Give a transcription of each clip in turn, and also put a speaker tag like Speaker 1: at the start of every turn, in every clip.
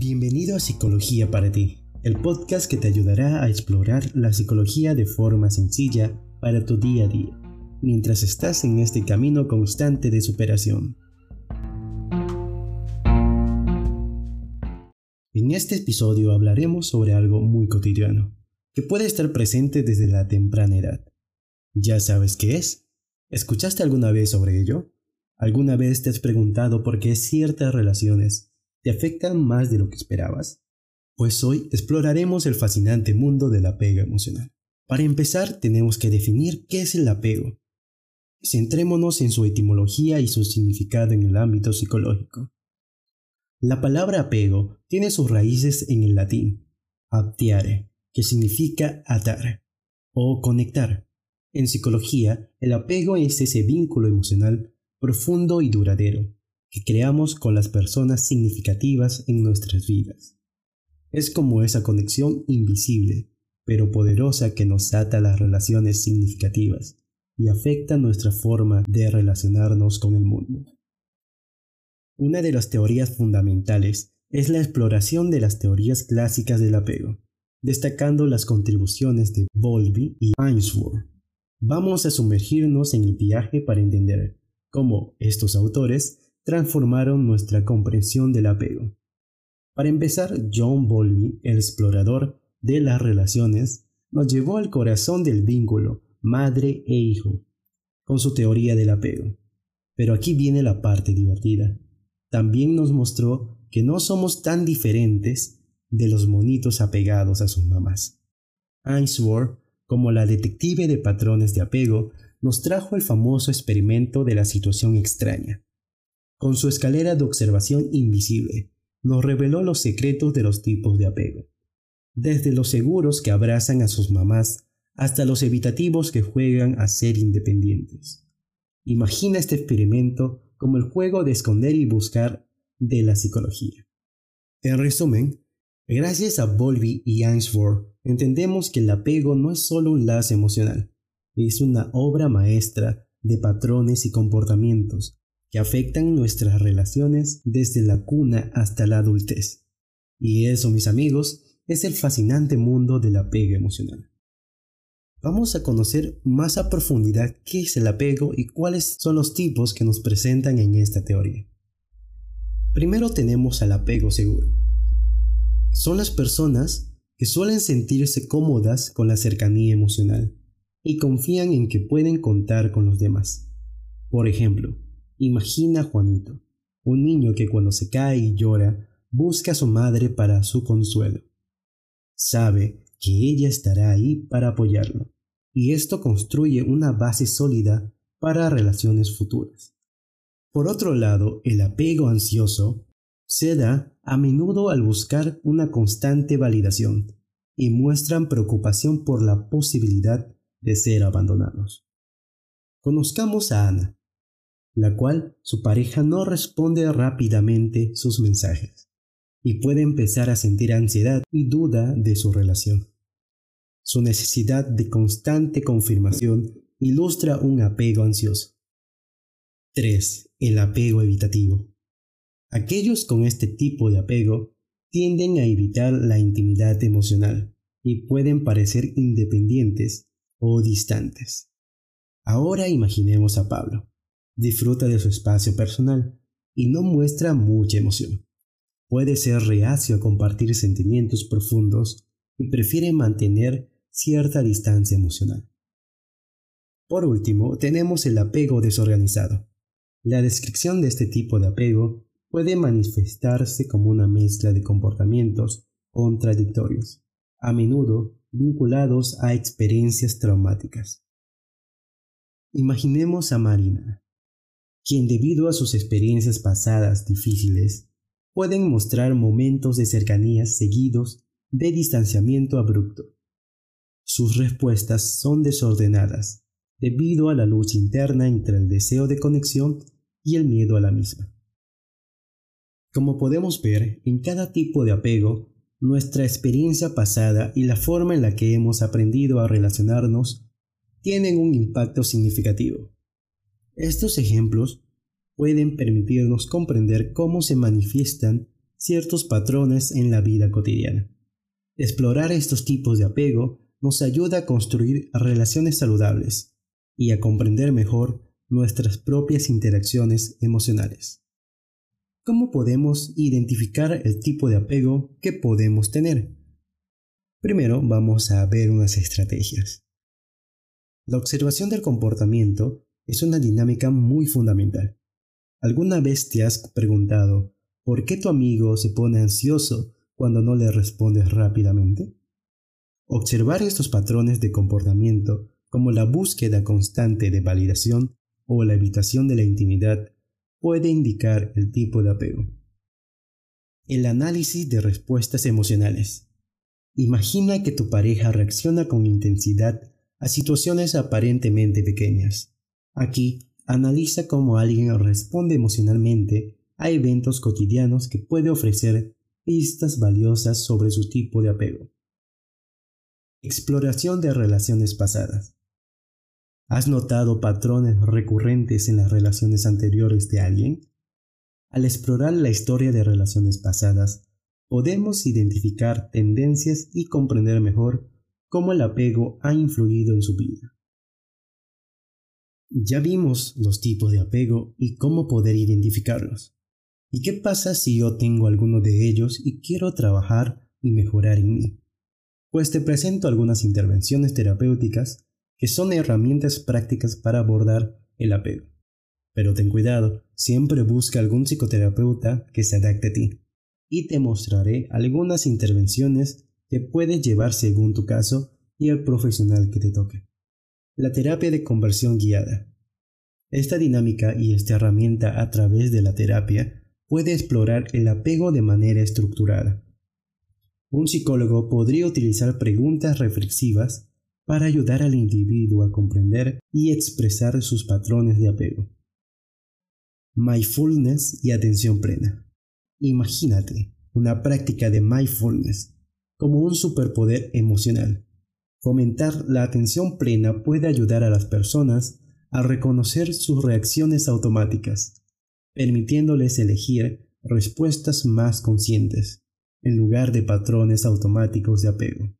Speaker 1: Bienvenido a Psicología para ti, el podcast que te ayudará a explorar la psicología de forma sencilla para tu día a día, mientras estás en este camino constante de superación. En este episodio hablaremos sobre algo muy cotidiano, que puede estar presente desde la temprana edad. ¿Ya sabes qué es? ¿Escuchaste alguna vez sobre ello? ¿Alguna vez te has preguntado por qué ciertas relaciones ¿Te afectan más de lo que esperabas? Pues hoy exploraremos el fascinante mundo del apego emocional. Para empezar, tenemos que definir qué es el apego. Centrémonos en su etimología y su significado en el ámbito psicológico. La palabra apego tiene sus raíces en el latín, aptiare, que significa atar o conectar. En psicología, el apego es ese vínculo emocional profundo y duradero que creamos con las personas significativas en nuestras vidas. Es como esa conexión invisible, pero poderosa que nos ata las relaciones significativas y afecta nuestra forma de relacionarnos con el mundo. Una de las teorías fundamentales es la exploración de las teorías clásicas del apego, destacando las contribuciones de Bowlby y Ainsworth. Vamos a sumergirnos en el viaje para entender cómo estos autores transformaron nuestra comprensión del apego. Para empezar, John Bowlby, el explorador de las relaciones, nos llevó al corazón del vínculo madre e hijo, con su teoría del apego. Pero aquí viene la parte divertida. También nos mostró que no somos tan diferentes de los monitos apegados a sus mamás. Ainsworth, como la detective de patrones de apego, nos trajo el famoso experimento de la situación extraña, con su escalera de observación invisible, nos reveló los secretos de los tipos de apego. Desde los seguros que abrazan a sus mamás hasta los evitativos que juegan a ser independientes. Imagina este experimento como el juego de esconder y buscar de la psicología. En resumen, gracias a Bowlby y Ainsworth entendemos que el apego no es solo un lazo emocional, es una obra maestra de patrones y comportamientos que afectan nuestras relaciones desde la cuna hasta la adultez. Y eso, mis amigos, es el fascinante mundo del apego emocional. Vamos a conocer más a profundidad qué es el apego y cuáles son los tipos que nos presentan en esta teoría. Primero tenemos al apego seguro. Son las personas que suelen sentirse cómodas con la cercanía emocional y confían en que pueden contar con los demás. Por ejemplo, Imagina a Juanito, un niño que cuando se cae y llora busca a su madre para su consuelo. Sabe que ella estará ahí para apoyarlo, y esto construye una base sólida para relaciones futuras. Por otro lado, el apego ansioso se da a menudo al buscar una constante validación y muestran preocupación por la posibilidad de ser abandonados. Conozcamos a Ana, la cual su pareja no responde rápidamente sus mensajes y puede empezar a sentir ansiedad y duda de su relación. Su necesidad de constante confirmación ilustra un apego ansioso. 3. El apego evitativo. Aquellos con este tipo de apego tienden a evitar la intimidad emocional y pueden parecer independientes o distantes. Ahora imaginemos a Pablo, disfruta de su espacio personal y no muestra mucha emoción. Puede ser reacio a compartir sentimientos profundos y prefiere mantener cierta distancia emocional. Por último, tenemos el apego desorganizado. La descripción de este tipo de apego puede manifestarse como una mezcla de comportamientos contradictorios, a menudo vinculados a experiencias traumáticas. Imaginemos a Marina, quien debido a sus experiencias pasadas difíciles pueden mostrar momentos de cercanías seguidos de distanciamiento abrupto. Sus respuestas son desordenadas debido a la lucha interna entre el deseo de conexión y el miedo a la misma. Como podemos ver, en cada tipo de apego, nuestra experiencia pasada y la forma en la que hemos aprendido a relacionarnos tienen un impacto significativo. Estos ejemplos pueden permitirnos comprender cómo se manifiestan ciertos patrones en la vida cotidiana. Explorar estos tipos de apego nos ayuda a construir relaciones saludables y a comprender mejor nuestras propias interacciones emocionales. ¿Cómo podemos identificar el tipo de apego que podemos tener? Primero vamos a ver unas estrategias. La observación del comportamiento es una dinámica muy fundamental. ¿Alguna vez te has preguntado por qué tu amigo se pone ansioso cuando no le respondes rápidamente? Observar estos patrones de comportamiento como la búsqueda constante de validación o la evitación de la intimidad puede indicar el tipo de apego. El análisis de respuestas emocionales. Imagina que tu pareja reacciona con intensidad a situaciones aparentemente pequeñas. Aquí, analiza cómo alguien responde emocionalmente a eventos cotidianos que puede ofrecer pistas valiosas sobre su tipo de apego. Exploración de relaciones pasadas. ¿Has notado patrones recurrentes en las relaciones anteriores de alguien? Al explorar la historia de relaciones pasadas, podemos identificar tendencias y comprender mejor cómo el apego ha influido en su vida. Ya vimos los tipos de apego y cómo poder identificarlos. ¿Y qué pasa si yo tengo alguno de ellos y quiero trabajar y mejorar en mí? Pues te presento algunas intervenciones terapéuticas que son herramientas prácticas para abordar el apego. Pero ten cuidado, siempre busca algún psicoterapeuta que se adapte a ti y te mostraré algunas intervenciones que puedes llevar según tu caso y el profesional que te toque. La terapia de conversión guiada. Esta dinámica y esta herramienta a través de la terapia puede explorar el apego de manera estructurada. Un psicólogo podría utilizar preguntas reflexivas para ayudar al individuo a comprender y expresar sus patrones de apego. Mindfulness y atención plena. Imagínate una práctica de mindfulness como un superpoder emocional. Fomentar la atención plena puede ayudar a las personas a reconocer sus reacciones automáticas, permitiéndoles elegir respuestas más conscientes, en lugar de patrones automáticos de apego.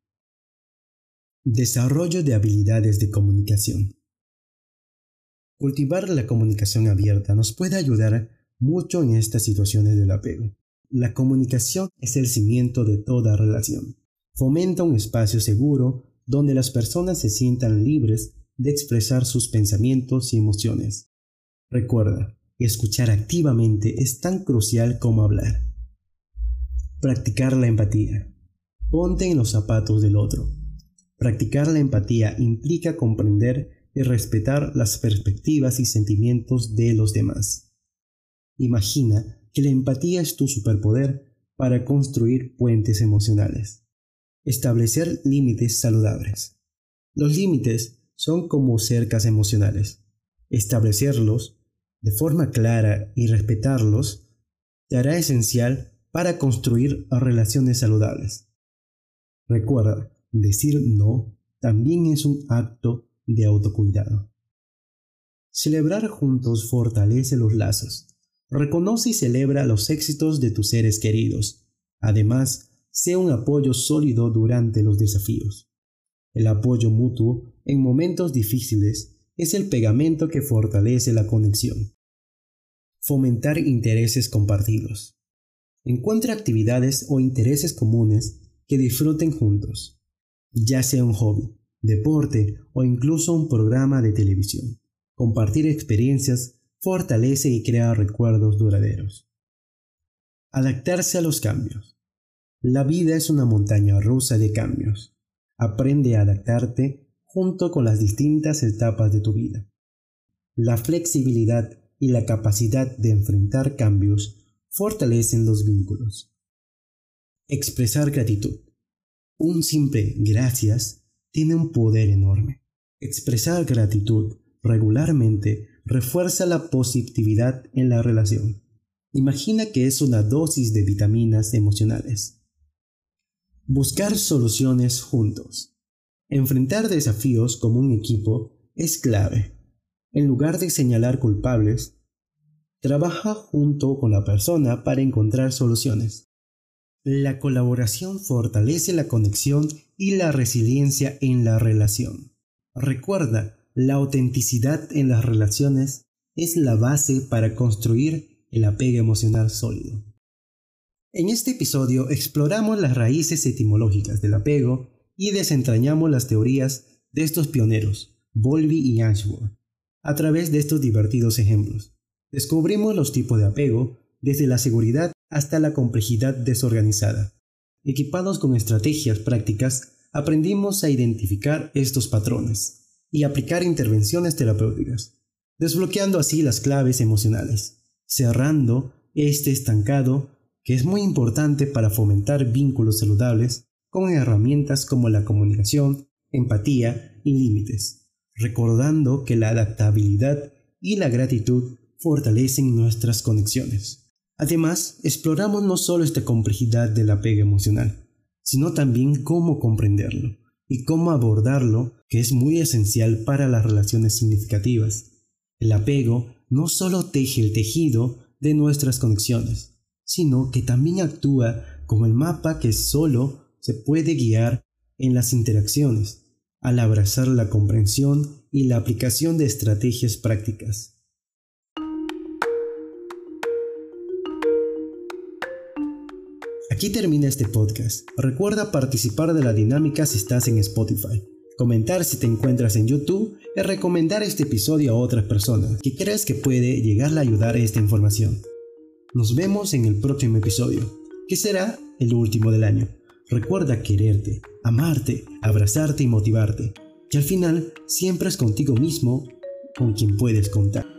Speaker 1: Desarrollo de habilidades de comunicación. Cultivar la comunicación abierta nos puede ayudar mucho en estas situaciones del apego. La comunicación es el cimiento de toda relación. Fomenta un espacio seguro donde las personas se sientan libres de expresar sus pensamientos y emociones. Recuerda, escuchar activamente es tan crucial como hablar. Practicar la empatía. Ponte en los zapatos del otro. Practicar la empatía implica comprender y respetar las perspectivas y sentimientos de los demás. Imagina que la empatía es tu superpoder para construir puentes emocionales. Establecer límites saludables. Los límites son como cercas emocionales. Establecerlos de forma clara y respetarlos te hará esencial para construir relaciones saludables. Recuerda, decir no también es un acto de autocuidado. Celebrar juntos fortalece los lazos Reconoce y celebra los éxitos de tus seres queridos. Además, sé un apoyo sólido durante los desafíos. El apoyo mutuo en momentos difíciles es el pegamento que fortalece la conexión. Fomentar intereses compartidos. Encuentra actividades o intereses comunes que disfruten juntos, ya sea un hobby, deporte o incluso un programa de televisión. Compartir experiencias fortalece y crea recuerdos duraderos. Adaptarse a los cambios. La vida es una montaña rusa de cambios. Aprende a adaptarte junto con las distintas etapas de tu vida. La flexibilidad y la capacidad de enfrentar cambios fortalecen los vínculos. Expresar gratitud. Un simple gracias tiene un poder enorme. Expresar gratitud regularmente refuerza la positividad en la relación. Imagina que es una dosis de vitaminas emocionales. Buscar soluciones juntos. Enfrentar desafíos como un equipo es clave. En lugar de señalar culpables, trabaja junto con la persona para encontrar soluciones. La colaboración fortalece la conexión y la resiliencia en la relación. Recuerda, la autenticidad en las relaciones es la base para construir el apego emocional sólido. En este episodio exploramos las raíces etimológicas del apego y desentrañamos las teorías de estos pioneros, Bowlby y Ashworth. A través de estos divertidos ejemplos, descubrimos los tipos de apego, desde la seguridad hasta la complejidad desorganizada. Equipados con estrategias prácticas, aprendimos a identificar estos patrones y aplicar intervenciones terapéuticas, desbloqueando así las claves emocionales, cerrando este estancado que es muy importante para fomentar vínculos saludables con herramientas como la comunicación, empatía y límites, recordando que la adaptabilidad y la gratitud fortalecen nuestras conexiones. Además, exploramos no solo esta complejidad del apego emocional, sino también cómo comprenderlo y cómo abordarlo, que es muy esencial para las relaciones significativas. El apego no solo teje el tejido de nuestras conexiones, sino que también actúa como el mapa que solo se puede guiar en las interacciones, al abrazar la comprensión y la aplicación de estrategias prácticas. Aquí termina este podcast. Recuerda participar de la dinámica si estás en Spotify, comentar si te encuentras en YouTube y recomendar este episodio a otras personas que creas que puede llegar a ayudar a esta información. Nos vemos en el próximo episodio, que será el último del año. Recuerda quererte, amarte, abrazarte y motivarte, que al final siempre es contigo mismo con quien puedes contar.